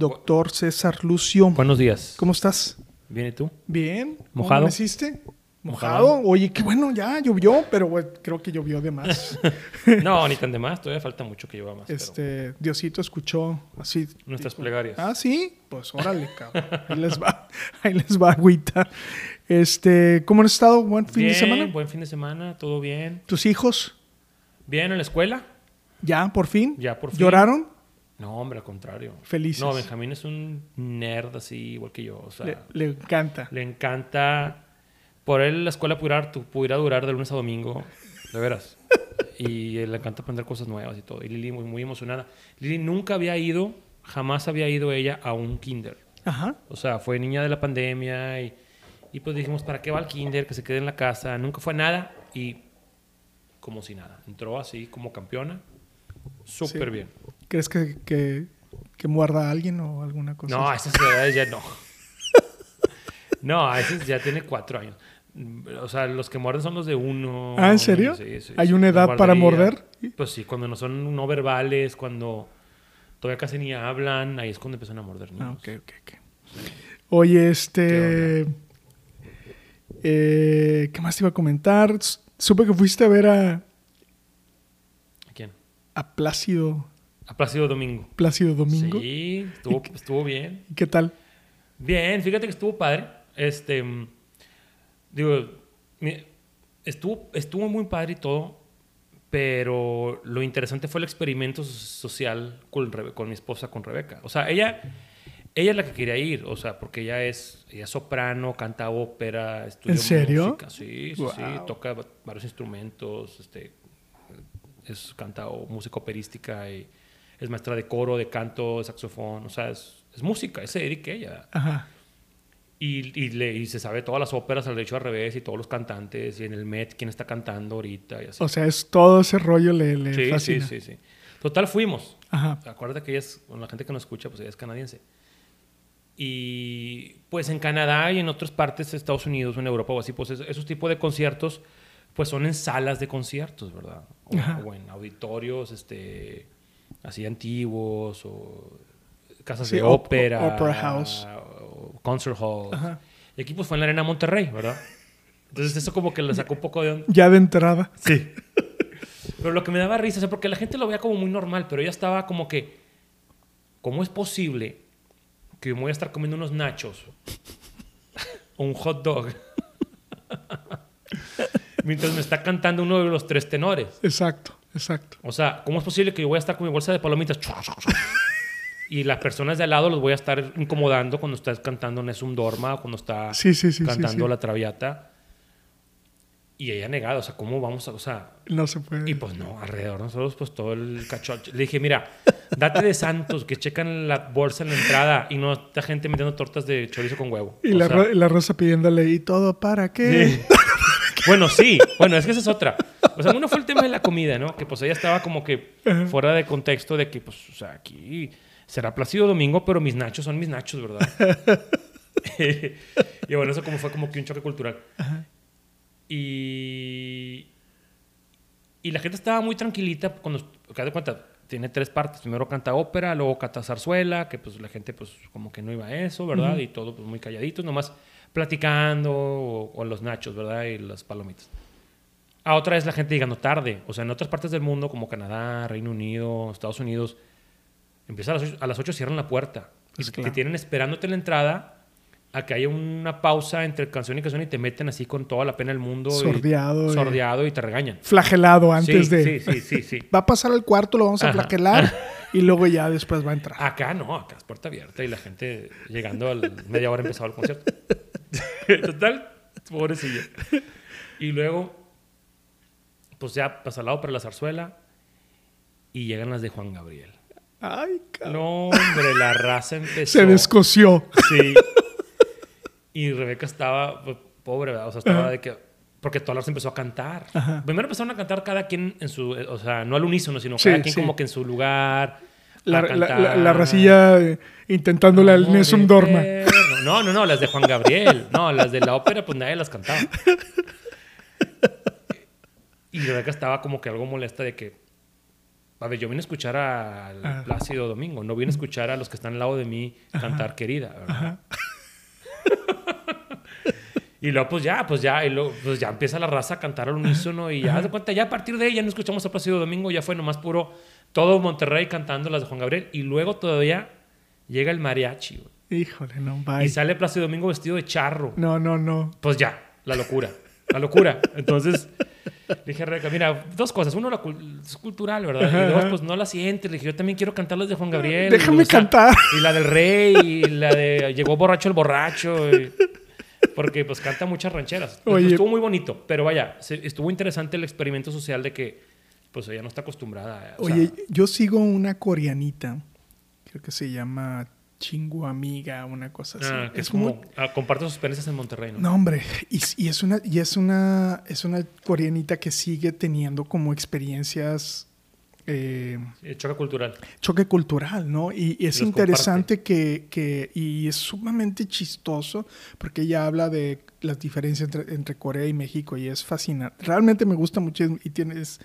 Doctor César Lucio. Buenos días. ¿Cómo estás? ¿Bien y tú? Bien. ¿Cómo ¿Mojado? amaneciste? ¿Mojado? Oye, qué bueno, ya llovió, pero creo que llovió de más. No, ni tan de más. Todavía falta mucho que lleva más. pero este, Diosito escuchó así. nuestras dijo, plegarias. Ah, sí, pues órale, cabrón. Ahí les va, ahí les va agüita. Este, ¿cómo han estado? ¿Buen fin de semana? Buen fin de semana, todo bien. ¿Tus hijos? Bien en la escuela. ¿Ya, por fin? Ya por fin. ¿Lloraron? No, hombre, al contrario. Felices. No, Benjamín es un nerd así, igual que yo. O sea, Le, le, le encanta. encanta. Por él la escuela pudiera, pudiera durar de lunes a domingo. De veras. y le encanta aprender cosas nuevas y todo. Y Lili muy, muy emocionada. Lili nunca había ido, jamás había ido ella a un kinder. Ajá. O sea, fue niña de la pandemia y, y pues dijimos, ¿para qué va al kinder? Que se quede en la casa. Nunca fue nada y como si nada. Entró así como campeona. Súper Sí. bien. ¿Crees que, que, que muerda a alguien o alguna cosa? No, a esas edades ya no. No, a esas ya tiene cuatro años. O sea, los que muerden son los de uno. Ah, ¿en serio? Sí, sí, ¿Hay una edad para morder? Pues sí, cuando no son no verbales, cuando todavía casi ni hablan, ahí es cuando empiezan a morder niños. Ah, ok, ok, ok. Oye, este. eh, ¿Qué más te iba a comentar? Supe que fuiste a ver a. a Plácido, A Plácido Domingo. Plácido Domingo. Sí, estuvo, estuvo bien. ¿Qué tal? Bien, fíjate que estuvo padre. Este, mm, digo, estuvo, estuvo muy padre y todo, pero lo interesante fue el experimento so- social con, mi esposa, con Rebeca. O sea, ella, ella es la que quería ir, o sea, porque ella es, ella es soprano, canta ópera, estudia ¿En serio? música, sí, sí, sí, toca va- varios instrumentos, este, es canta o- música operística y es maestra de coro, de canto, de saxofón, o sea, es, es música, es dedica ella. Ajá. Y, y, le, y se sabe todas las óperas al derecho al revés y todos los cantantes y en el Met quién está cantando ahorita y así. O sea, es todo ese rollo le, le sí, sí, fascina. sí, sí. Total, fuimos. Ajá. Acuérdate que ella es, bueno, la gente que nos escucha, pues ella es canadiense. Y pues en Canadá y en otras partes de Estados Unidos o en Europa o así, pues es- esos tipos de conciertos, pues son en salas de conciertos, ¿verdad? O, en auditorios, este, así antiguos o casas Sí, de op- ópera. opera house. o concert halls. Ajá. Y aquí pues fue en la Arena Monterrey, ¿verdad? Entonces eso como que le sacó un poco de... onda. Ya de entrada. Sí. Pero lo que me daba risa, o sea, porque la gente lo veía como muy normal, pero ella estaba como que, ¿cómo es posible que me voy a estar comiendo unos nachos o un hot dog mientras me está cantando uno de los tres tenores? Exacto, exacto. O sea, ¿cómo es posible que yo voy a estar con mi bolsa de palomitas y las personas de al lado los voy a estar incomodando cuando estás cantando Nessun Dorma o cuando está Sí, sí, sí, cantando. La Traviata? Y ella negada, o sea, ¿cómo vamos a...? O sea, No se puede. y pues no, alrededor de nosotros, pues todo el cachocho. Le dije, mira, date de santos, que checan la bolsa en la entrada y no esta gente metiendo tortas de chorizo con huevo. y la, sea, la rosa pidiéndole, ¿y todo para qué? Bueno, sí, bueno, es que esa es otra. O sea, uno fue el tema de la comida, ¿no? Que pues ella estaba como que fuera de contexto de que, pues, o sea, aquí será Plácido Domingo, pero mis nachos son mis nachos, ¿verdad? y bueno, eso como fue como que un choque cultural. Y, y la gente estaba muy tranquilita cuando, de cuenta, tiene tres partes. Primero canta ópera, luego canta zarzuela, que pues la gente pues como que no iba a eso, ¿verdad? Y todo pues muy calladitos, nomás platicando o, o los nachos, ¿verdad? Y las palomitas. A otra vez la gente llegando tarde. O sea, en otras partes del mundo, como Canadá, Reino Unido, Estados Unidos, empieza a las 8, a las 8 cierran la puerta. Pues y claro. te tienen esperándote en la entrada a que haya una pausa entre canción y canción y te meten así con toda la pena del mundo. Sordeado y- sordeado y te regañan. Flagelado antes sí, de... Sí, sí, sí, sí. Va a pasar al cuarto, lo vamos a Ajá. flagelar y luego ya después va a entrar. Acá no, acá es puerta abierta y la gente llegando a media hora empezaba el concierto. Total, pobrecilla. Y luego, pues ya pasa al lado para la zarzuela y llegan las de Juan Gabriel. Ay, cabrón. No, hombre, la raza empezó. Se descoció. Sí. Y Rebeca estaba, pues, pobre, ¿verdad? O sea, estaba de que. Porque toda la raza empezó a cantar. Ajá. Primero empezaron a cantar cada quien en su. O sea, no al unísono, sino Sí, cada quien sí. como que en su lugar. La, la, la- la racilla eh, intentándole al Nessun Dorma. No, no, no, las de Juan Gabriel. No, las de la ópera, pues nadie las cantaba. Y Rebeca estaba como que algo molesta de que. A ver, yo vine a escuchar al Ah. Plácido Domingo, no vine a escuchar a los que están al lado de mí cantar querida, ¿verdad? Y luego, pues ya, pues ya, y luego, pues ya empieza la raza a cantar al unísono y ya, de cuenta, ya a partir de ahí ya no escuchamos a Plácido Domingo, ya fue nomás puro todo Monterrey cantando las de Juan Gabriel y luego todavía llega el mariachi. Híjole, no, Y bye. sale Plácido Domingo vestido de charro. No, no, no. Pues ya, la locura. La locura. Entonces, dije a Rebeca, mira, dos cosas. Uno, la cul- es cultural, ¿verdad? Ajá, y dos, pues no la sientes. Le dije, yo también quiero cantar las de Juan Gabriel. Déjame cantar. Y la del rey, y la de Llegó borracho el borracho. y- porque pues canta muchas rancheras. Oye. Estuvo muy bonito. Pero vaya, estuvo interesante el experimento social de que pues ella no está acostumbrada. o sea, Oye, yo sigo una coreanita, creo que se llama Chingu Amiga, una cosa así. ah, que es, como, ah, comparte sus experiencias en Monterrey, ¿no? No, hombre, y, y es una, y es una, es una coreanita que sigue teniendo como experiencias eh, choque cultural. choque cultural, ¿no? Y, y es Los interesante que, que, y es sumamente chistoso, porque ella habla de las diferencias entre, entre Corea y México y es fascinante. Realmente me gusta mucho y tiene, es,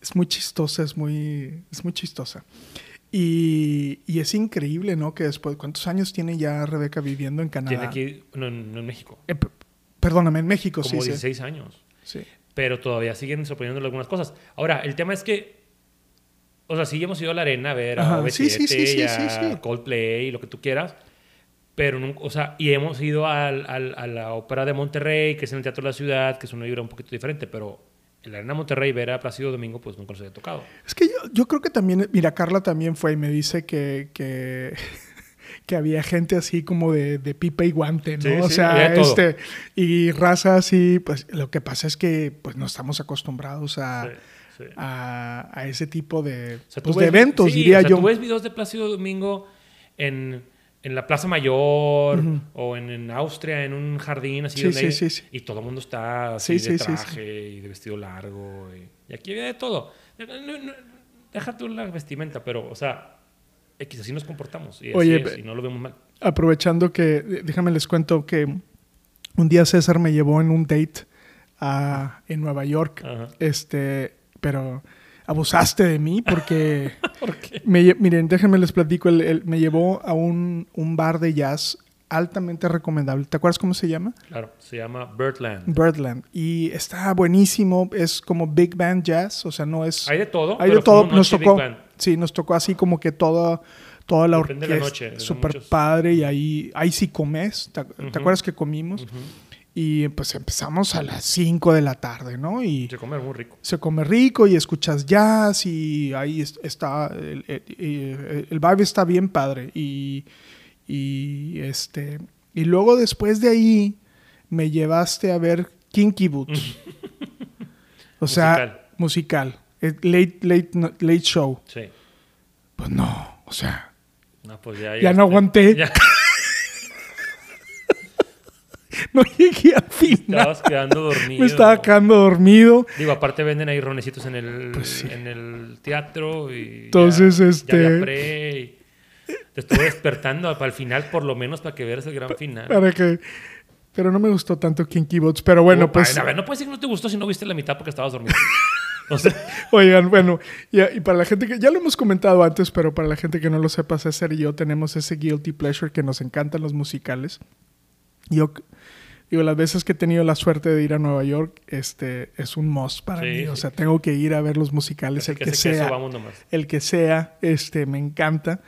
es muy chistosa, es muy, es muy chistosa. Y, y es increíble, ¿no? Que después, ¿cuántos años tiene ya Rebeca viviendo en Canadá? Tiene aquí, no, no en México. Eh, perdóname, en México, Como sí, sí. 16 años. sí. pero todavía siguen sorprendiéndole algunas cosas. Ahora, el tema es que, o sea, sí hemos ido a la arena a ver a Ajá, OV7 sí, sí, a sí, sí. Coldplay y lo que tú quieras, pero nunca, o sea, y hemos ido al- al- a la ópera de Monterrey, que es en el Teatro de la Ciudad, que es una vibra un poquito diferente, pero en la arena Monterrey ver a Plácido Domingo, pues nunca nos había tocado. Es que yo, yo creo que también, mira, Carla también fue y me dice que, que, que había gente así como de, de pipa y guante, ¿no? Sí, o sí, sea, este, y raza así, pues lo que pasa es que pues no estamos acostumbrados a, Sí, a, a ese tipo de, O sea, pues, de eventos, sí, diría o sea, yo. Tú ves videos de Plácido Domingo en, en la Plaza Mayor o en, en Austria, en un jardín así. Sí, sí, hay- sí, sí. Y todo el mundo está así Sí, de traje y de vestido largo. Y, y aquí había de todo. No, no, no, deja tú la vestimenta, pero, o sea, X, así nos comportamos. Y así Oye, es, y no lo vemos mal. Aprovechando que, déjame les cuento que un día César me llevó en un date a, en Nueva York, Ajá. este, pero abusaste de mí porque... ¿Por qué? Me miren, déjenme les platico. el- el- me llevó a un, un bar de jazz altamente recomendable. ¿Te acuerdas cómo se llama? Claro, se llama Birdland. Birdland. Y está buenísimo. Es como Big Band Jazz. O sea, no es. Hay de todo. hay pero de todo. Nos tocó. Sí, nos tocó así como que toda, toda la Depende de la orquesta. noche, Súper muchos. padre. Y ahí, ahí sí comes. ¿Te, acuerdas que comimos? Ujú. Y pues empezamos a las 5 de la tarde, ¿no? Y Se come muy rico. se come rico y escuchas jazz y ahí es- está el, el- vibe está bien padre y, y este y luego después de ahí me llevaste a ver Kinky Boots o sea musical eh, late late late show Sí. pues no o sea No, pues ya, Ya no aguanté. Ya no llegué al final estabas quedando dormido. me estaba quedando dormido Digo, aparte venden ahí ronecitos en el, Pues sí. en el teatro y Entonces, ya, este- ya y te estuve despertando para el final por lo menos para que veas el gran final. para que pero no me gustó tanto Kinky Boots pero bueno pues a ver, no puedes decir que no te gustó si no viste la mitad porque estabas dormido. O sea, Oigan, bueno, y, y para la gente que ya lo hemos comentado antes, pero para la gente que no lo sepa, César y yo tenemos ese guilty pleasure que nos encantan los musicales. Yo digo, las veces que he tenido la suerte de ir a Nueva York, este es un must para Sí, mí. O sí. sea, tengo que ir a ver los musicales, así el que que, sea, nomás. el que sea, este, me encanta.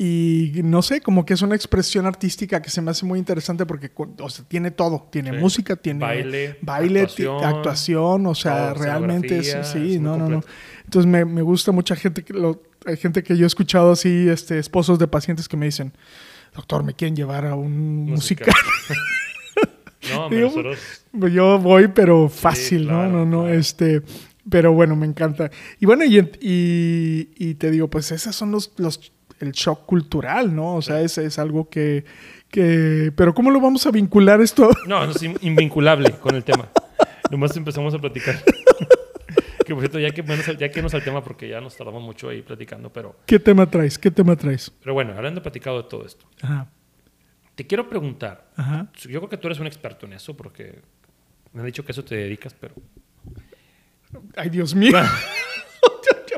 Y no sé, como que es una expresión artística que se me hace muy interesante porque o sea, tiene todo. Tiene Sí. música, tiene Baile, baile, actuación, actuación, o sea, realmente es, sí, es no, no, no. Entonces me, me gusta mucha gente que lo, hay gente que yo he escuchado así, este, esposos de pacientes que me dicen, doctor, me quieren llevar a un musical. No, hombre, Digo, nosotros Yo voy, pero fácil, claro, ¿no? No, no, claro. este, Pero bueno, me encanta. Y bueno, y, y, y te digo, pues esos son los, los, el shock cultural, ¿no? O sea, ese es algo que, que... Pero ¿cómo lo vamos a vincular esto? No, no es in- invinculable con el tema. Nomás empezamos a platicar. Que por cierto, ya que, bueno, ya que nos al tema porque ya nos tardamos mucho ahí platicando, pero, ¿Qué tema traes? ¿Qué tema traes? pero bueno, hablando platicado de todo esto, Ajá, te quiero preguntar. ajá. Yo creo que tú eres un experto en eso porque me han dicho que eso te dedicas, pero Ay, Dios mío. ya,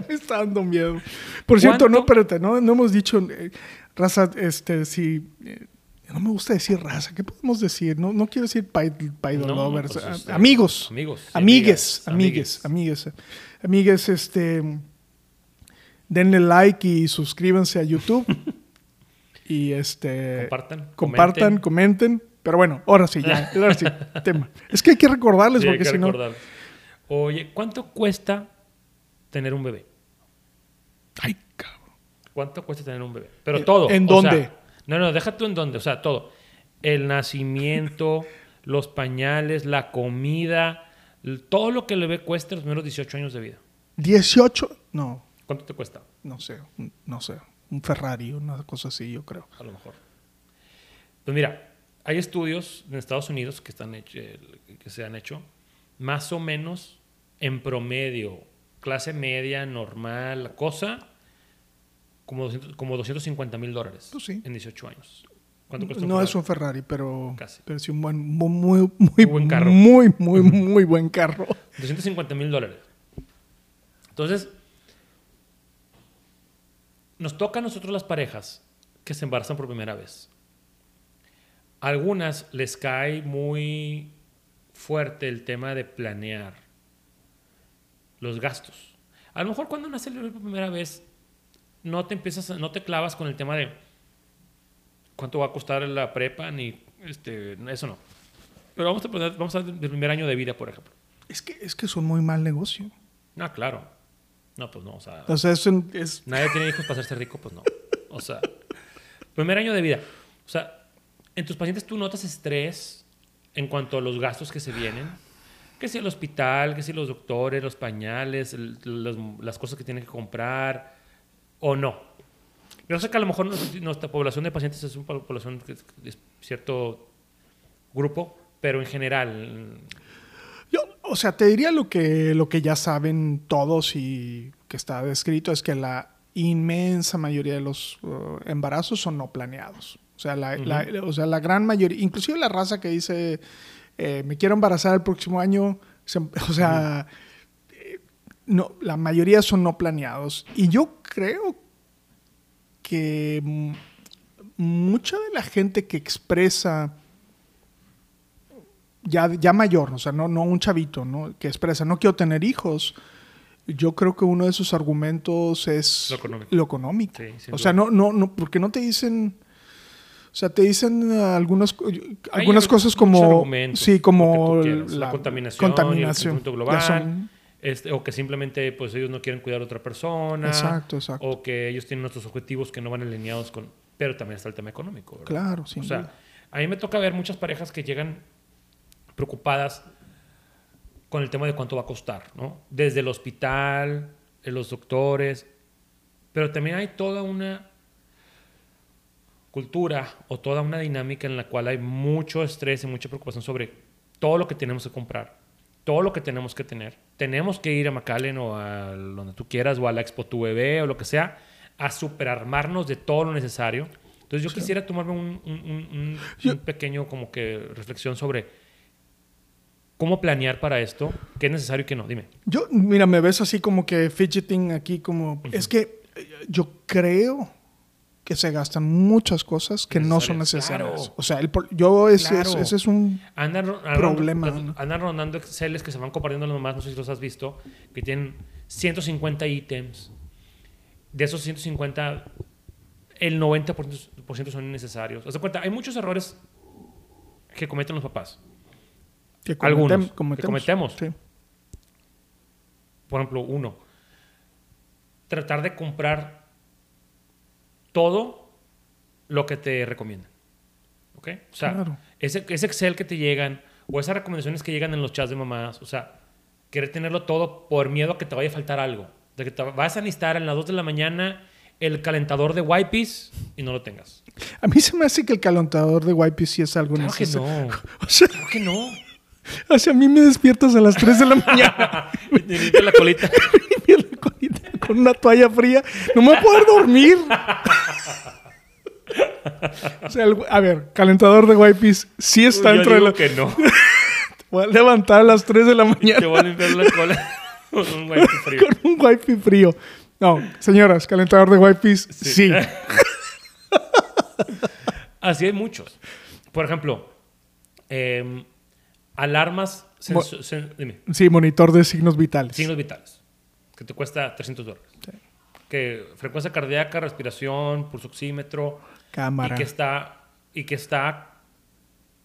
ya me está dando miedo. Por cierto, no, espérate, no, no hemos dicho, eh, raza, este, si... eh, no me gusta decir raza, ¿qué podemos decir? No, no quiero decir paidol No, lovers, pues, ah, este, amigos. amigos, Amigues, amigues, amigues. Amigues, este... Denle like y suscríbanse a YouTube. y este... compartan. Compartan, comenten. comenten. Pero bueno, ahora sí, ya. Ahora sí, tema. Es que hay que recordarles Sí, porque que si no... Oye, ¿cuánto cuesta tener un bebé? Ay, cabrón. ¿Cuánto cuesta tener un bebé? Pero ¿En- todo. en o sea, dónde? No, no, deja tú en dónde. O sea, todo. El nacimiento, los pañales, la comida, todo lo que el bebé cuesta los primeros 18 años de vida. 18, no, ¿Cuánto te cuesta? no sé, no sé, un Ferrari, una cosa así, yo creo. A lo mejor. Pues mira, hay estudios en Estados Unidos que, están hech- eh, que se han hecho, más o menos en promedio, clase media, normal, cosa, como, 200 como 250 mil dólares Pues sí. en 18 años. ¿Cuánto cuesta No es un Ferrari, pero, Casi. pero sí un buen, muy, muy, muy, buen carro. Muy, muy, muy buen carro. 250 mil dólares. Entonces, nos toca a nosotros las parejas que se embarazan por primera vez. A algunas les cae muy fuerte el tema de planear los gastos. A lo mejor cuando nace el bebé por primera vez, no te empiezas, no te clavas con el tema de cuánto va a costar la prepa, ni este, eso no. Pero vamos a poner, vamos a del primer año de vida, por ejemplo. Es que, es que es un muy mal negocio. Ah, claro. No, pues no, o sea, O sea, es, un- es nadie tiene hijos para hacerse rico, pues no. O sea, primer año de vida. O sea, en tus pacientes tú notas estrés en cuanto a los gastos que se vienen. Que si el hospital, que si los doctores, los pañales, el- las, las cosas que tienen que comprar, o no. Yo sé que a lo mejor nuestra, población de pacientes es una población que- de cierto grupo, pero en general, Yo, o sea, te diría lo que, lo que ya saben todos y que está descrito es que la inmensa mayoría de los uh, embarazos son no planeados. O sea, la, la- o sea, la gran mayoría, inclusive la raza que dice, eh, me quiero embarazar el próximo año, se- o sea, no, la mayoría son no planeados. Y yo creo que mucha de la gente que expresa ya, ya mayor, o sea, no, no un chavito, ¿no? Que expresa, no quiero tener hijos. Yo creo que uno de sus argumentos es Lo económico. lo económico. Sí, o sea, no, no, no, porque no te dicen, o sea, te dicen algunos, Hay algunas cosas como, sí, como la, contaminación, contaminación. y el global, son- este, o que simplemente pues ellos no quieren cuidar a otra persona, Exacto, exacto. o que ellos tienen otros objetivos que no van alineados con, pero también está el tema económico. ¿verdad? Claro, sin o sea, duda. a mí me toca ver muchas parejas que llegan preocupadas con el tema de cuánto va a costar, ¿no? Desde el hospital, eh, los doctores, pero también hay toda una cultura o toda una dinámica en la cual hay mucho estrés y mucha preocupación sobre todo lo que tenemos que comprar, todo lo que tenemos que tener. Tenemos que ir a McAllen o a donde tú quieras o a la Expo Tu Bebé o lo que sea a superarmarnos de todo lo necesario. Entonces yo quisiera tomarme un, un- un- un- Yo- un pequeño como que reflexión sobre cómo planear para esto, qué es necesario y qué no. Dime. Yo, mira, me ves así como que fidgeting aquí, como. Es que eh, yo creo que se gastan muchas cosas que no son Necesarias, claro. O sea, el yo, ese, Claro. ese es un. Andan, ro- Problema, andan- andan rondando Exceles que se van compartiendo los demás, no sé si los has visto, que tienen 150 ítems. De esos 150, el 90% son innecesarios. De cuenta, hay muchos errores que cometen los papás. Que Algunos, cometem- que cometemos. Sí. Por ejemplo, uno, tratar de comprar todo lo que te recomiendan. ¿Ok? O sea, Claro. ese, ese Excel que te llegan o esas recomendaciones que llegan en los chats de mamás, o sea, querer tenerlo todo por miedo a que te vaya a faltar algo. De que te vas a necesitar en las 2 de la mañana el calentador de wipes y no lo tengas. A mí se me hace que el calentador de wipes sí es algo Claro que necesario. no. O sea, Claro que no. o sea, a mí me despiertas a las 3 de la mañana Y la colita. Con, una toalla fría. No me voy a poder dormir. O sea, el- a ver, calentador de wipes sí está Yo dentro de digo la... que no. Voy a levantar a las 3 de la Te mañana voy a limpiar la cola con un wipe frío. con un wipe frío. No, señoras, calentador de wipes sí. Así hay muchos. Por ejemplo, em, alarmas, Mo- dime, Sí, monitor de signos vitales. signos vitales, que te cuesta 300 dólares. Que frecuencia cardíaca, respiración, pulso oxímetro, Cámara. y que está y que está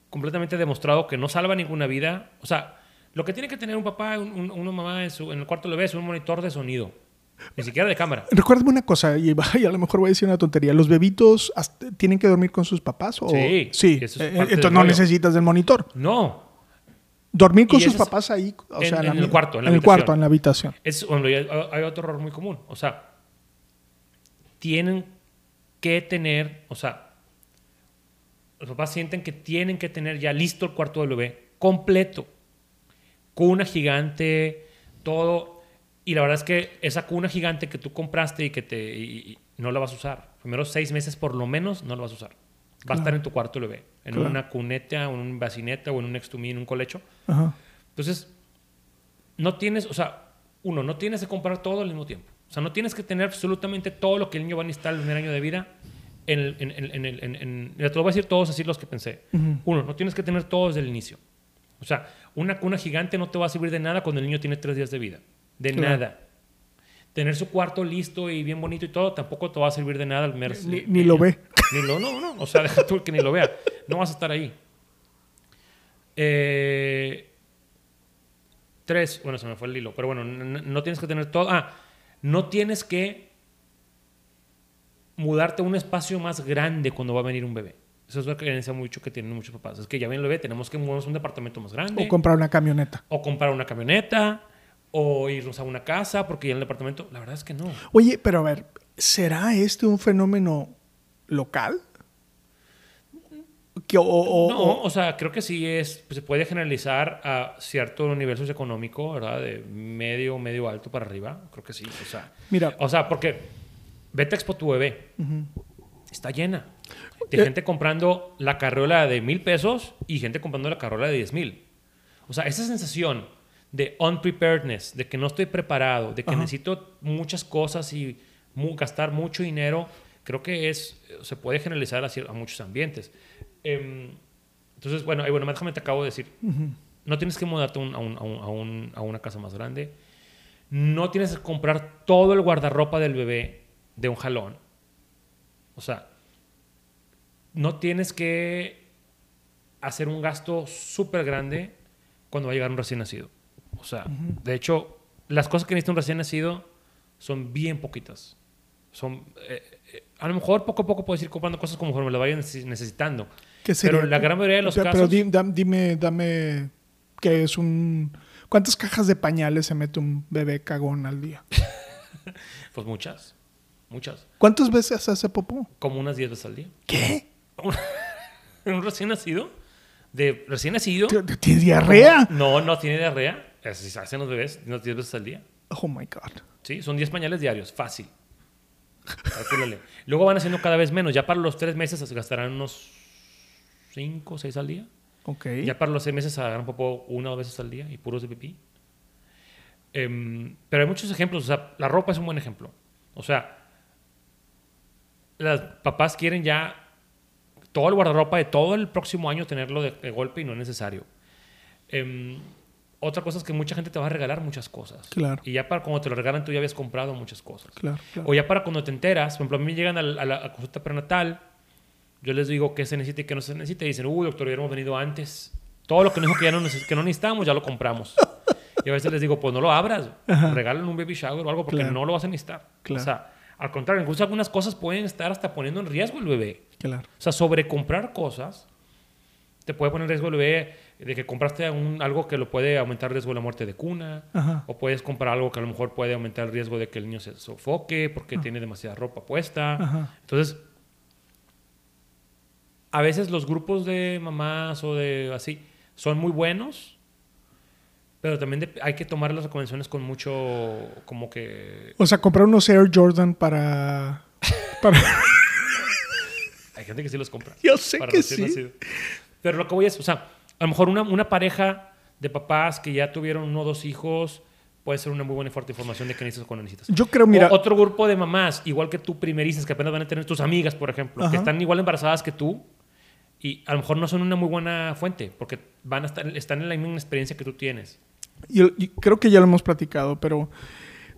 completamente demostrado que no salva ninguna vida. O sea, lo que tiene que tener un papá, un- un- una mamá en, su, en el cuarto de bebé es un monitor de sonido, ni siquiera de cámara. Recuérdame una cosa, y, a lo mejor voy a decir una tontería. ¿Los bebitos tienen que dormir con sus papás? O... Sí, Sí, eso es eh, entonces no rollo. necesitas del monitor. No, Dormir con sus papás ahí, o en- sea, en el cuarto, en la el habitación. cuarto, en la habitación. Es, bueno, hay, hay otro error muy común. O sea, tienen que tener, o sea, los papás sienten que tienen que tener ya listo el cuarto del bebé, completo. Cuna gigante, todo. Y la verdad es que esa cuna gigante que tú compraste y que te y- y no la vas a usar. Primeros seis meses por lo menos no la vas a usar. Va a estar en tu cuarto el bebé. En Claro. una cuneta, en un bacineta, o en un me, en un colecho. Ajá. Entonces, no tienes, o sea, uno, no tienes que comprar todo al mismo tiempo. O sea, no tienes que tener absolutamente todo lo que el niño va a necesitar el primer año de vida. En el, en, en- en el- en- en- te lo voy a decir todos así los que pensé. Uno, no tienes que tener todo desde el inicio. O sea, una cuna gigante no te va a servir de nada cuando el niño tiene tres días de vida. De Claro. nada. Tener su cuarto listo y bien bonito y todo tampoco te va a servir de nada Ni, ni lo ve. ni lo, no, no. O sea, deja tú que ni lo vea. No vas a estar ahí. Eh, tres. Bueno, se me fue el hilo. Pero bueno, no tienes que tener todo. Ah, no tienes que mudarte a un espacio más grande cuando va a venir un bebé. Eso es una creencia mucho que tienen muchos papás. Es que ya viene el bebé, tenemos que mudarnos a un departamento más grande. O comprar una camioneta. o comprar una camioneta. O irnos a una casa porque ya en el departamento. La verdad es que no. Oye, pero a ver, ¿será este un fenómeno local? Que, o, o- No, o- o sea, creo que sí es, pues, se puede generalizar a cierto nivel socioeconómico, ¿verdad? De medio, medio alto para arriba. Creo que sí. O sea, Mira. o sea porque vete a Expo tu bebé. Está llena. De Eh. gente comprando la carriola de mil pesos y gente comprando la carriola de diez mil. O sea, esa sensación de unpreparedness, de que no estoy preparado, de que Ajá. necesito muchas cosas y mu- gastar mucho dinero, creo que es, se puede generalizar a, muchos ambientes. Em, entonces, bueno, ahí, bueno, déjame te acabo de decir. No tienes que mudarte a, un- a un- a un- a un- a una casa más grande. No tienes que comprar todo el guardarropa del bebé de un jalón. O sea, no tienes que hacer un gasto súper grande cuando va a llegar un recién nacido. O sea, de hecho, las cosas que necesita un recién nacido son bien poquitas. Son, eh, eh, a lo mejor poco a poco puedes ir comprando cosas conforme lo vayan neces- necesitando. Pero la gran mayoría de los Pero- casos... Pero di- dam- dime, dame, ¿qué es un... ¿Cuántas cajas de pañales se mete un bebé cagón al día? Pues muchas. Muchas. ¿Cuántas veces hace popó? Como unas 10 veces al día. ¿Qué? ¿Un recién nacido? ¿De recién nacido? ¿Tienes diarrea? No, no tiene diarrea. Se hacen los bebés unas 10 veces al día. Oh my God. Sí, son 10 pañales diarios, fácil. Luego van haciendo cada vez menos. Ya para los 3 meses se gastarán unos 5 o 6 al día. Ok. Ya para los 6 meses agarran popó una o dos veces al día y puros de pipí. Em, pero hay muchos ejemplos. O sea, la ropa es un buen ejemplo. O sea, las papás quieren ya todo el guardarropa de todo el próximo año tenerlo de, de golpe y no es necesario. Em, otra cosa es que mucha gente te va a regalar muchas cosas. Claro. Y ya para cuando te lo regalan tú ya habías comprado muchas cosas. Claro, claro. O ya para cuando te enteras, por ejemplo, a mí llegan a la, a la- consulta prenatal, yo les digo qué se necesita y qué no se necesita, y dicen, uy, doctor, hubiéramos venido antes. Todo lo que nos dijo que ya no, que no necesitamos, ya lo compramos. Y a veces les digo, pues no lo abras, regalen un baby shower o algo, porque Claro. no lo vas a necesitar. Claro. O sea, al contrario, incluso algunas cosas pueden estar hasta poniendo en riesgo el bebé. Claro. O sea, sobrecomprar cosas te puede poner en riesgo el bebé. De que compraste un- algo que lo puede aumentar el riesgo de la muerte de cuna, Ajá. o puedes comprar algo que a lo mejor puede aumentar el riesgo de que el niño se sofoque porque tiene demasiada ropa puesta. Ajá. Entonces, a veces los grupos de mamás o de así son muy buenos, pero también de- hay que tomar las recomendaciones con mucho, como que... O sea, comprar unos Air Jordan para... para... Hay gente que sí los compra. Yo sé para que sí. nacido. Pero lo que voy es, o sea, a lo mejor una, una pareja de papás que ya tuvieron uno o dos hijos puede ser una muy buena y fuerte información de qué necesitas cuando necesitas. Yo creo, mira... O otro grupo de mamás, igual que tú primerizas, que apenas van a tener tus amigas, por ejemplo, Ajá. que están igual embarazadas que tú y a lo mejor no son una muy buena fuente porque van a estar, están en la misma experiencia que tú tienes. yo- yo creo que ya lo hemos platicado, pero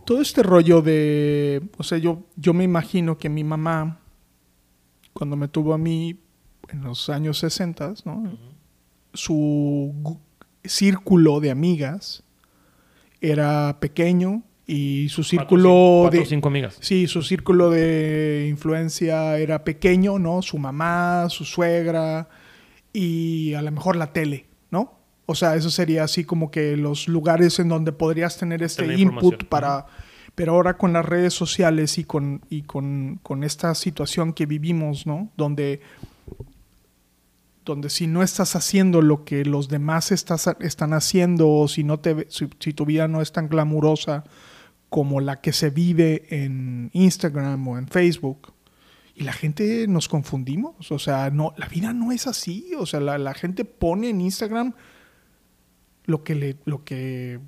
todo este rollo de, o sea, yo, yo me imagino que mi mamá, cuando me tuvo a mí en los años 60, ¿no? Su círculo de amigas era pequeño y su círculo Cuatro, cuatro de... cinco amigas. Sí, su círculo de influencia era pequeño, ¿no? Su mamá, su suegra y a lo mejor la tele, ¿no? O sea, eso sería así como que los lugares en donde podrías tener este input para... Pero ahora con las redes sociales y con, y con, con esta situación que vivimos, ¿no? Donde, donde si no estás haciendo lo que los demás están haciendo o si, no te, si, tu vida no es tan glamurosa como la que se vive en Instagram o en Facebook. Y la gente nos confundimos. O sea, no, la vida no es así. O sea, la, la gente pone en Instagram lo que le, lo que.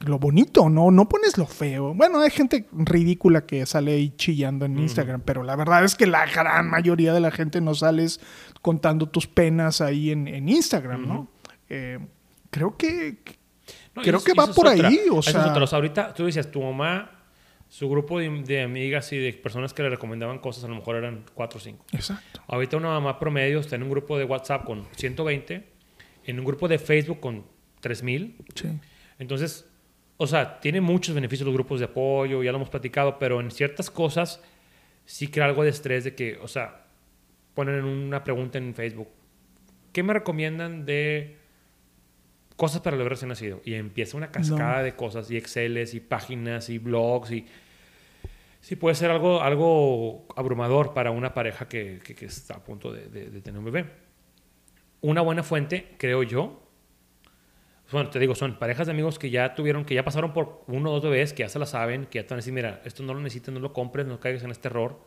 Lo bonito, ¿no? No pones lo feo. Bueno, hay gente ridícula que sale ahí chillando en. Instagram, pero la verdad es que la gran mayoría de la gente no sales contando tus penas ahí en, en Instagram, ¿no? Eh, creo que... No, Creo eso- que va por otra. ahí, o sea- otra. O sea, ahorita tú decías, tu mamá, su grupo de, de amigas y de personas que le recomendaban cosas, a lo mejor eran cuatro o cinco. Exacto. Ahorita una mamá promedio está en un grupo de WhatsApp con 120, en un grupo de Facebook con 3000. Sí. Entonces, o sea, tiene muchos beneficios los grupos de apoyo, ya lo hemos platicado, pero en ciertas cosas sí crea algo de estrés de que, o sea, ponen una pregunta en Facebook. ¿Qué me recomiendan de cosas para bebé recién nacido? Y empieza una cascada No. de cosas, y Exceles, y páginas, y blogs, y... Sí, puede ser algo, algo abrumador para una pareja que, que- que está a punto de, de- de tener un bebé. Una buena fuente, creo yo, bueno, te digo, son parejas de amigos que ya tuvieron, que ya pasaron por uno o dos bebés, que ya se la saben, que ya te van a decir, mira, esto no lo necesitas, no lo compres, no caigas en este error.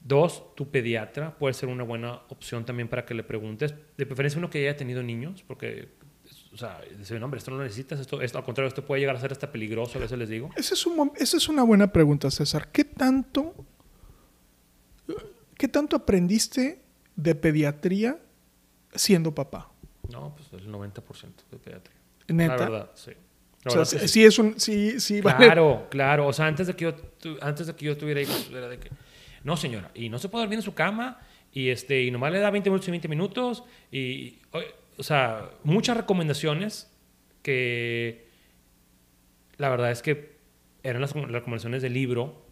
Dos, tu pediatra puede ser una buena opción también para que le preguntes, de preferencia uno que ya haya tenido niños, porque, o sea, dice, no, hombre, esto no lo necesitas, esto, al contrario, esto puede llegar a ser hasta peligroso, a veces les digo. Esa es, esa es una buena pregunta, César. ¿Qué tanto, ¿Qué tanto aprendiste de pediatría siendo papá? No, pues el 90% de pediatría. ¿Neta? La verdad, sí. La O sea, verdad que sí, sí. sí es un... Sí, sí, vale. Claro, claro. O sea, antes de que yo, tu- antes de que yo tuviera hijos, era de que, no señora, y no se puede dormir en su cama, y, este, y nomás le da 20 minutos y 20 minutos, y, o sea, muchas recomendaciones que la verdad es que eran las, recomendaciones del libro,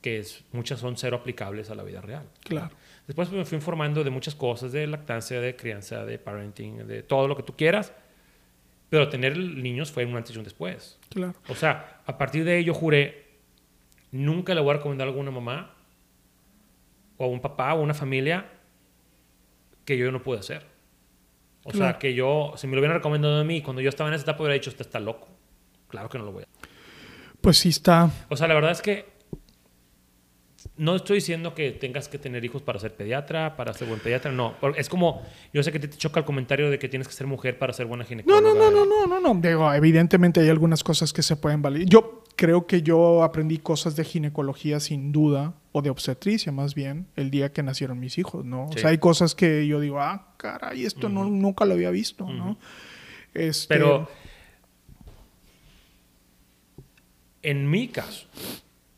que es- muchas son cero aplicables a la vida real. Claro. Después me fui informando de muchas cosas, de lactancia, de crianza, de parenting, de todo lo que tú quieras, pero tener niños fue un antes y un después. Claro. O sea, a partir de ello juré, nunca le voy a recomendar a alguna mamá o a un papá o a una familia que yo no pude hacer. O sea, Claro. que yo, si me lo hubieran recomendado a mí, cuando yo estaba en esa etapa, hubiera dicho, usted está loco. Claro que no lo voy a hacer. Pues sí está... O sea, la verdad es que no estoy diciendo que tengas que tener hijos para ser pediatra, para ser buen pediatra, no. Es como, yo sé que te choca el comentario de que tienes que ser mujer para ser buena ginecóloga. no, no, no, no, no, no. Digo, evidentemente hay algunas cosas que se pueden valer. Yo creo que yo aprendí cosas de ginecología sin duda, o de obstetricia más bien, el día que nacieron mis hijos, ¿no? O sea, hay cosas que yo digo, ah, caray, esto no, nunca lo había visto, ¿no? Este, Pero en mi caso,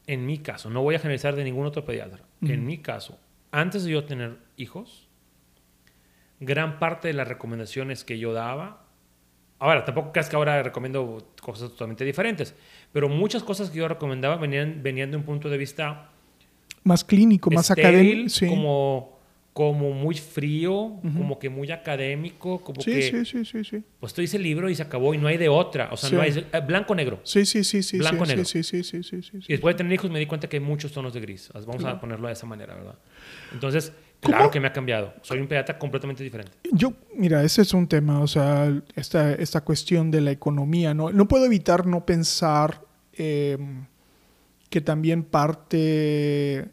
en mi caso, no voy a generalizar de ningún otro pediatra. En mi caso, antes de yo tener hijos, gran parte de las recomendaciones que yo daba, ahora tampoco creas que ahora recomiendo cosas totalmente diferentes, pero muchas cosas que yo recomendaba venían, venían de un punto de vista más clínico, más estéril, académico. Sí. como como muy frío, como que muy académico, como Sí, que... sí, sí, sí, sí. Pues tú dices el libro y se acabó y no hay de otra. O sea, Sí. no hay... eh, Blanco-negro. Sí, sí, sí, sí. Blanco sí, negro. sí, sí, sí. Y después de tener hijos me di cuenta que hay muchos tonos de gris. Vamos Claro. a ponerlo de esa manera, ¿verdad? Entonces, ¿Cómo? claro que me ha cambiado. Soy un pediatra completamente diferente. Yo, mira, ese es un tema, o sea, esta, esta cuestión de la economía, ¿no? No puedo evitar no pensar eh, que también parte,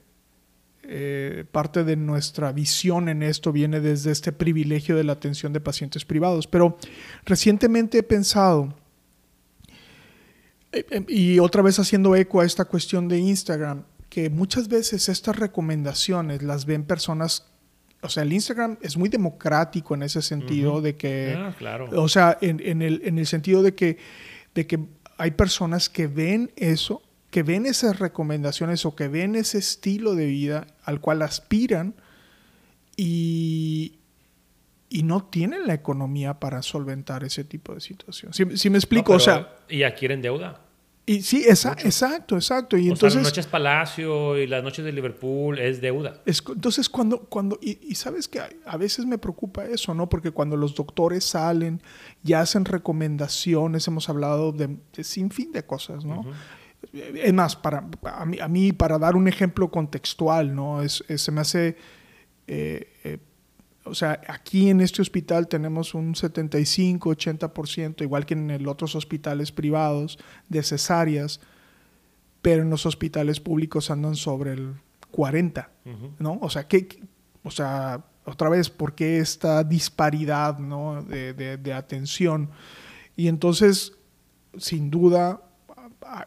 eh, parte de nuestra visión en esto viene desde este privilegio de la atención de pacientes privados. Pero recientemente he pensado, eh, eh, y otra vez haciendo eco a esta cuestión de Instagram, que muchas veces estas recomendaciones las ven personas, o sea, el Instagram es muy democrático en ese sentido de que, Ah, claro. o sea, en, en el, en el sentido de que, de que hay personas que ven eso, que ven esas recomendaciones o que ven ese estilo de vida al cual aspiran y, y no tienen la economía para solventar ese tipo de situación. Si, me explico, No, o sea, Y adquieren deuda. y sí, esa- exacto, exacto. Y o sea, entonces, las noches Palacio y las noches de Liverpool es deuda. es entonces cuando, cuando y, y sabes que a, veces me preocupa eso, ¿no? Porque cuando los doctores salen y hacen recomendaciones, hemos hablado de, de sin fin de cosas, ¿no? Es más, para, a, mí, a mí, para dar un ejemplo contextual, ¿no? Es, es- se me hace, eh, eh, o sea, aquí en este hospital tenemos un 75-80%, igual que en el otros hospitales privados, de cesáreas, pero en los hospitales públicos andan sobre el 40%, Ujú. ¿no? O sea, ¿qué, qué- o sea, otra vez, ¿por qué esta disparidad, ¿no? de, de- de atención? Y entonces, sin duda,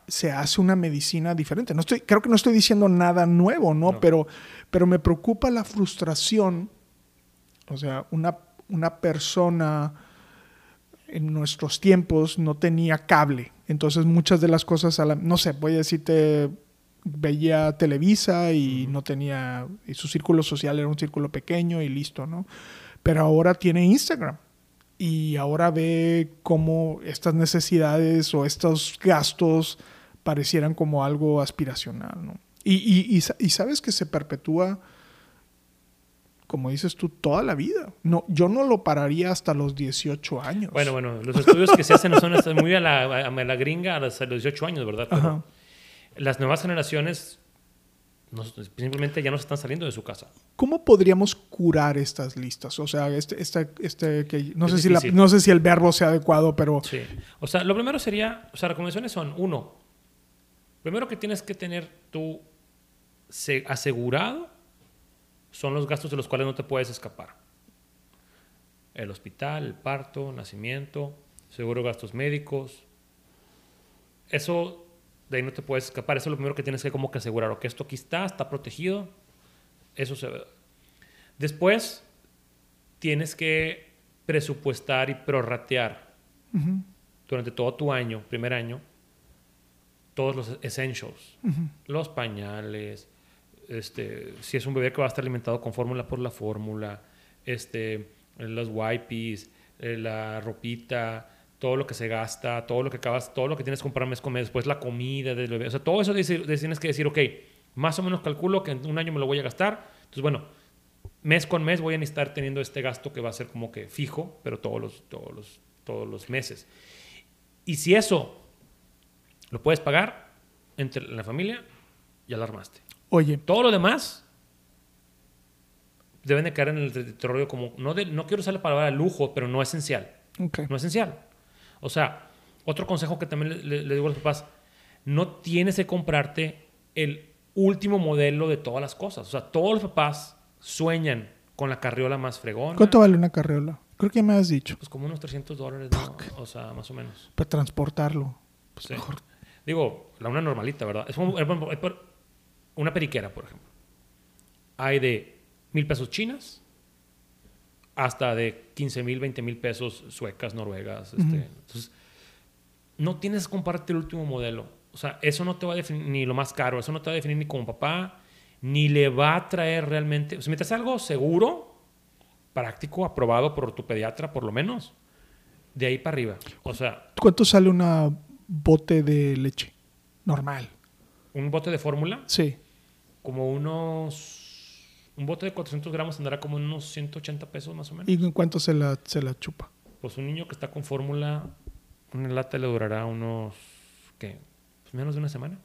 se hace una medicina diferente. No estoy, creo que no estoy diciendo nada nuevo, ¿no? No. Pero, pero me preocupa la frustración. O sea, una, una persona en nuestros tiempos no tenía cable. Entonces muchas de las cosas, a la- no sé, voy a decirte, veía Televisa y no tenía, y su círculo social era un círculo pequeño y listo, ¿no? Pero ahora tiene Instagram y ahora ve cómo estas necesidades o estos gastos parecieran como algo aspiracional, ¿no? Y, y- y y sabes que se perpetúa, como dices tú, toda la vida. No, yo no lo pararía hasta los 18 años. Bueno, bueno, los estudios que se hacen no son muy a la, a la gringa a los, a los 18 años, ¿verdad? Pero las nuevas generaciones simplemente ya no se están saliendo de su casa. ¿Cómo podríamos curar estas listas? O sea, este, este, este que no Es sé, si la- no sé si el verbo sea adecuado, pero Sí. O sea, lo primero sería, o sea, recomendaciones son, uno, primero que tienes que tener tú se- asegurado son los gastos de los cuales no te puedes escapar. El hospital, el parto, nacimiento, seguro gastos médicos. Eso de ahí no te puedes escapar. Eso es lo primero que tienes que como que asegurar. O que esto aquí está, está protegido. Eso se ve. Después tienes que presupuestar y prorratear durante todo tu año, primer año, todos los essentials, los pañales, este, si es un bebé que va a estar alimentado con fórmula por la fórmula, este, los wipes, eh, la ropita, todo lo que se gasta, todo lo que acabas, todo lo que tienes que comprar mes con mes, después la comida del bebé, o sea, todo eso tienes que decir, ok, más o menos calculo que en un año me lo voy a gastar, entonces bueno, mes con mes voy a necesitar teniendo este gasto que va a ser como que fijo, pero todos los, todos los, todos los meses. Y si eso lo puedes pagar entre la familia, ya la armaste. Oye, Todo lo demás deben de caer en el territorio como, no, de- no quiero usar la palabra lujo, pero no esencial. ok. No esencial. O sea, otro consejo que también le, le- le digo a los papás, no tienes que comprarte el último modelo de todas las cosas. O sea, todos los papás sueñan con la carriola más fregona. ¿Cuánto vale una carriola? Creo que ya me has dicho. Pues como unos 300 dólares, ¿no? O sea, más o menos. Para transportarlo. Pues Sí. mejor. Digo, la una normalita, ¿verdad? Es como- una periquera, por ejemplo. Hay de mil pesos chinas hasta de 15 mil, 20 mil pesos suecas, noruegas. este. Ujú. Entonces, no tienes que comprarte el último modelo. O sea, eso no te va a definir ni lo más caro, eso no te va a definir ni como papá, ni le va a traer realmente. O sea, mientras algo seguro, práctico, aprobado por tu pediatra, por lo menos, de ahí para arriba. O sea, ¿Cuánto sale una bote de leche? Normal. un bote de fórmula Sí. como unos un bote de 400 gramos andará como unos 180 pesos más o menos. ¿Y en cuánto se la, se la chupa? Pues un niño que está con fórmula, una lata le durará unos, ¿qué? Pues menos de una semana.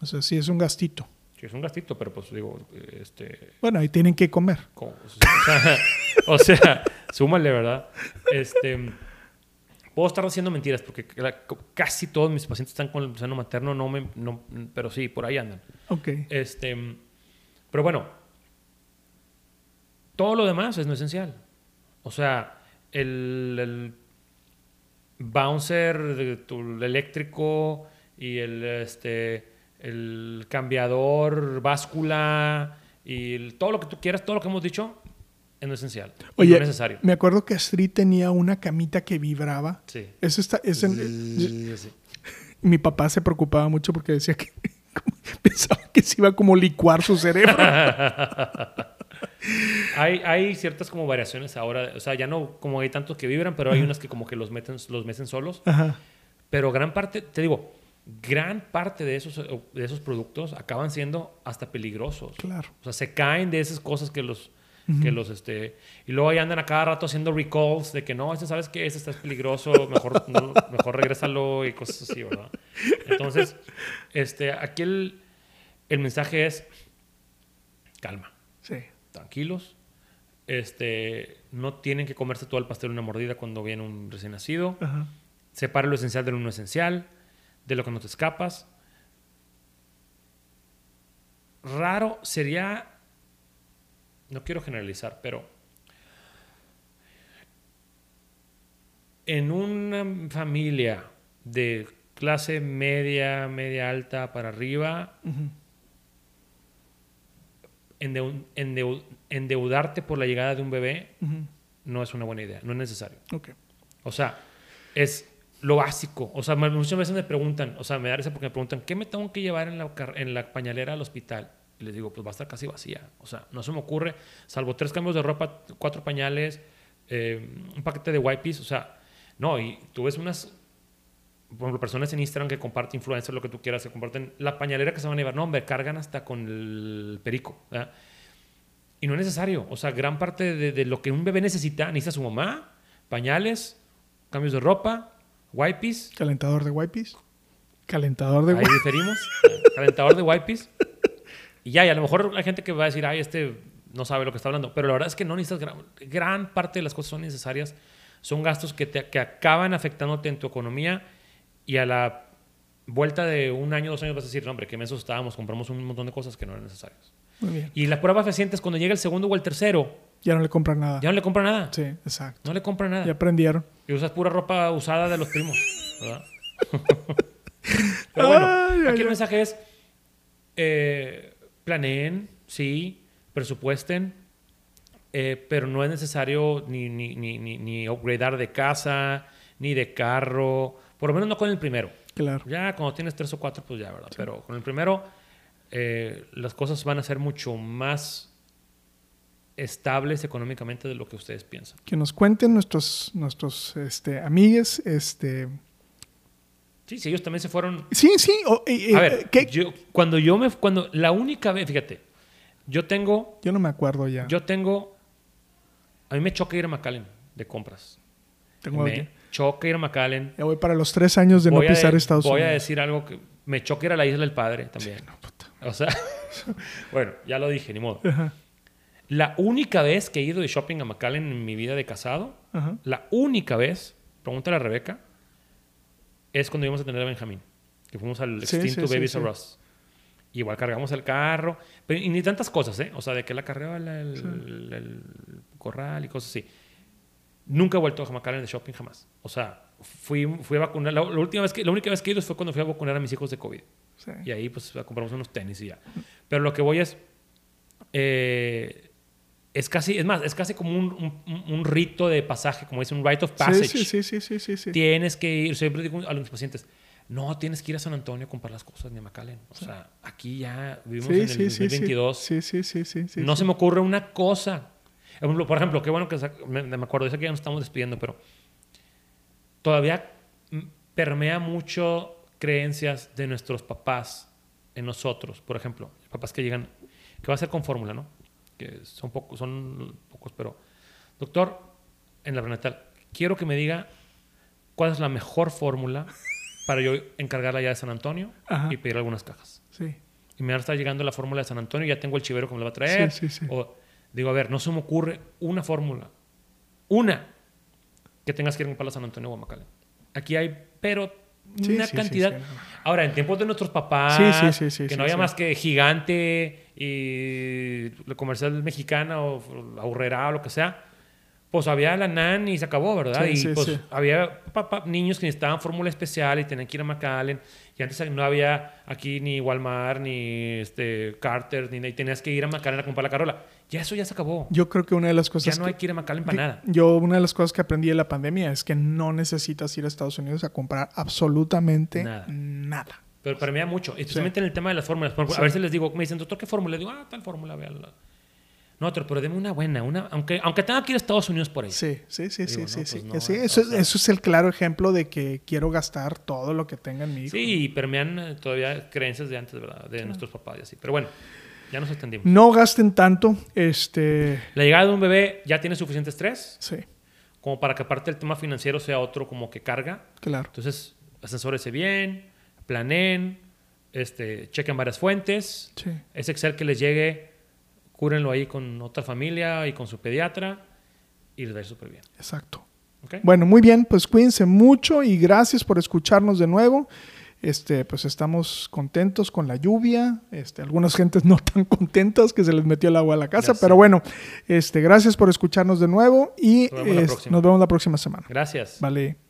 O sea, sí es un gastito. Sí, es un gastito, pero pues digo, este... Bueno, ahí tienen que comer. o sea, o sea, súmale, ¿verdad? Este... Puedo estar haciendo mentiras porque casi todos mis pacientes están con el seno materno, no me, no, pero sí, por ahí andan. Ok. Este, pero bueno, todo lo demás es no esencial. O sea, el, el bouncer tu eléctrico y el, este, el cambiador, báscula y el- todo lo que tú quieras, todo lo que hemos dicho, es no esencial. Oye, no necesario. me acuerdo que Astrid tenía una camita que vibraba. Sí. Eso está, es en- Sí, sí. mi papá se preocupaba mucho porque decía que pensaba que se iba a como licuar su cerebro. Hay, hay ciertas como variaciones ahora, o sea, ya no como hay tantos que vibran, pero hay unas que como que los meten, los mecen solos. Ajá. Pero gran parte, te digo, gran parte de esos, de esos productos acaban siendo hasta peligrosos. Claro. O sea, se caen de esas cosas que los, que los, este... Y luego ahí andan a cada rato haciendo recalls de que no, este sabes que este está peligroso, mejor, no, mejor regrésalo y cosas así, ¿verdad? Entonces, este, aquí el, el mensaje es calma, Sí. tranquilos. Este, no tienen que comerse todo el pastel en una mordida cuando viene un recién nacido. Ajá. Separa lo esencial de lo no esencial, de lo que no te escapas. Raro sería, no quiero generalizar, pero en una familia de clase media, media alta para arriba. Endeu- endeu- endeudarte por la llegada de un bebé no es una buena idea, no es necesario. Ok. O sea, es lo básico. O sea, muchas veces me preguntan, o sea, me da risa porque me preguntan, ¿qué me tengo que llevar en la, car- en la pañalera al hospital? Y les digo, pues va a estar casi vacía. O sea, no se me ocurre, salvo tres cambios de ropa, cuatro pañales, eh, un paquete de wipes. O sea, no, y tú ves unas, por ejemplo, personas en Instagram que comparten influencers, lo que tú quieras, que comparten la pañalera que se van a llevar. No, hombre, cargan hasta con el perico. ¿verdad? Y no es necesario. O sea, gran parte de, de lo que un bebé necesita, necesita su mamá, pañales, cambios de ropa, wipes. Calentador de wipes. Calentador de Ahí diferimos. Calentador de wipes. Y ya, y a lo mejor hay gente que va a decir, ay, este no sabe lo que está hablando. Pero la verdad es que no necesitas gran, gran parte de las cosas son necesarias. Son gastos que, te, que acaban afectándote en tu economía y a la vuelta de un año, dos años vas a decir, no, hombre, qué mensos estábamos, compramos un montón de cosas que no eran necesarias. Muy bien. Y la prueba fehaciente es cuando llega el segundo o el tercero, Ya no le compran nada. ya no le compra nada. Sí, exacto. No le compra nada. Ya aprendieron. Y usas pura ropa usada de los primos, ¿verdad? Pero bueno, Ay, ay, aquí el mensaje es, eh, planeen, sí, presupuesten, eh, pero no es necesario ni, ni, ni, ni, ni upgradear de casa, ni de carro, por lo menos no con el primero. Claro. Ya cuando tienes tres o cuatro, pues ya, ¿verdad? Pero con el primero, eh, las cosas van a ser mucho más estables económicamente de lo que ustedes piensan. Que nos cuenten nuestros, nuestros este, amigues. Este... Sí, sí, ellos también se fueron Sí, sí. eh, eh, A ver, yo, cuando yo me, cuando la única vez, fíjate, yo tengo, Yo no me acuerdo ya. yo tengo, a mí me choca ir a McAllen de compras. Tengo me choca ir a McAllen. Ya voy para los tres años de no voy a, pisar Estados voy a Unidos. decir algo que me choca ir a la isla del padre también. No, puta. O sea, bueno, ya lo dije, ni modo. Ajá, La única vez que he ido de shopping a McAllen en mi vida de casado, ajá. la única vez, pregúntale a Rebeca, es cuando íbamos a tener a Benjamín, que fuimos al Sí, extinto sí, sí, Babies sí. R Us. Igual cargamos el carro, pero, y ni tantas cosas, ¿eh? O sea, de que la cargaba la- el, Sí. el- el corral y cosas así. Nunca he vuelto a McAllen de shopping jamás. O sea, fui, fui a vacunar. La, la última vez que, la única vez que he ido fue cuando fui a vacunar a mis hijos de COVID. Sí. Y ahí pues compramos unos tenis y ya. Pero lo que voy es... eh, es casi, es más, es casi como un, un- un rito de pasaje, como dice un rite of passage. Sí, sí, sí, sí, sí, sí. Tienes que ir, siempre digo a los pacientes, no tienes que ir a San Antonio a comprar las cosas ni a McAllen. O sea, aquí ya vivimos Sí, en el sí, sí, sí. 2022. Sí, sí, sí, sí, sí, no se me ocurre una cosa. Por ejemplo, qué bueno que me, me acuerdo, sé que ya nos estamos despidiendo, pero todavía permea mucho creencias de nuestros papás en nosotros. Por ejemplo, papás que llegan, ¿qué va a hacer con fórmula, no? que son pocos, son pocos, pero doctor, en la prenatal, quiero que me diga cuál es la mejor fórmula para yo encargarla ya de San Antonio Ajá. y pedir algunas cajas. Sí. Y me está llegando la fórmula de San Antonio, ya tengo el chivero que me la va a traer. Sí, sí, sí. O digo, a ver, no se me ocurre una fórmula, una, que tengas que ir a comprarla a San Antonio o a McAllen. Aquí hay, pero Sí, una sí, cantidad. sí. Ahora, en tiempos de nuestros papás, que no había más que Gigante y la comercial mexicana o la Urrera o lo que sea, pues había la NAN y se acabó, ¿verdad? Sí, y sí, pues sí. había niños que necesitaban fórmula especial y tenían que ir a McAllen. Y antes no había aquí ni Walmart, ni este Carter, ni y tenías que ir a McAllen a comprar la carola. Ya eso ya se acabó. Yo creo que una de las Ya cosas no hay que ir a McAllen para nada. Yo, una de las cosas que aprendí de la pandemia es que no necesitas ir a Estados Unidos a comprar absolutamente Nada. nada. Pero para mí da mucho, especialmente en el tema de las fórmulas. A veces les digo, me dicen, doctor, ¿qué fórmula? Le digo, ah, tal fórmula, véanla. No, otro, pero deme una buena, una, aunque, aunque tenga que ir a Estados Unidos por ahí. Sí, sí, sí, Digo, sí, no, sí, pues sí. no, Sí, o eso, sea- eso es el claro ejemplo de que quiero gastar todo lo que tenga en mi hijo. Sí, y permean eh, todavía creencias de antes, ¿verdad? De nuestros papás y así. Pero bueno, ya nos extendimos. No gasten tanto, este, La llegada de un bebé ya tiene suficiente estrés sí, como para que aparte del tema financiero sea otro como que carga. claro. Entonces, asesórense bien, planeen, este, chequen varias fuentes. Sí. Ese Excel que les llegue, cúrenlo ahí con otra familia y con su pediatra y les va a ir súper bien. Exacto. ¿ok? Bueno, muy bien, pues cuídense mucho y gracias por escucharnos de nuevo. Este, pues estamos contentos con la lluvia. Este, algunas gentes no tan contentas que se les metió el agua a la casa, sé. pero bueno, este, gracias por escucharnos de nuevo y Nos vemos la es- próxima. nos vemos la próxima semana. Gracias. Vale.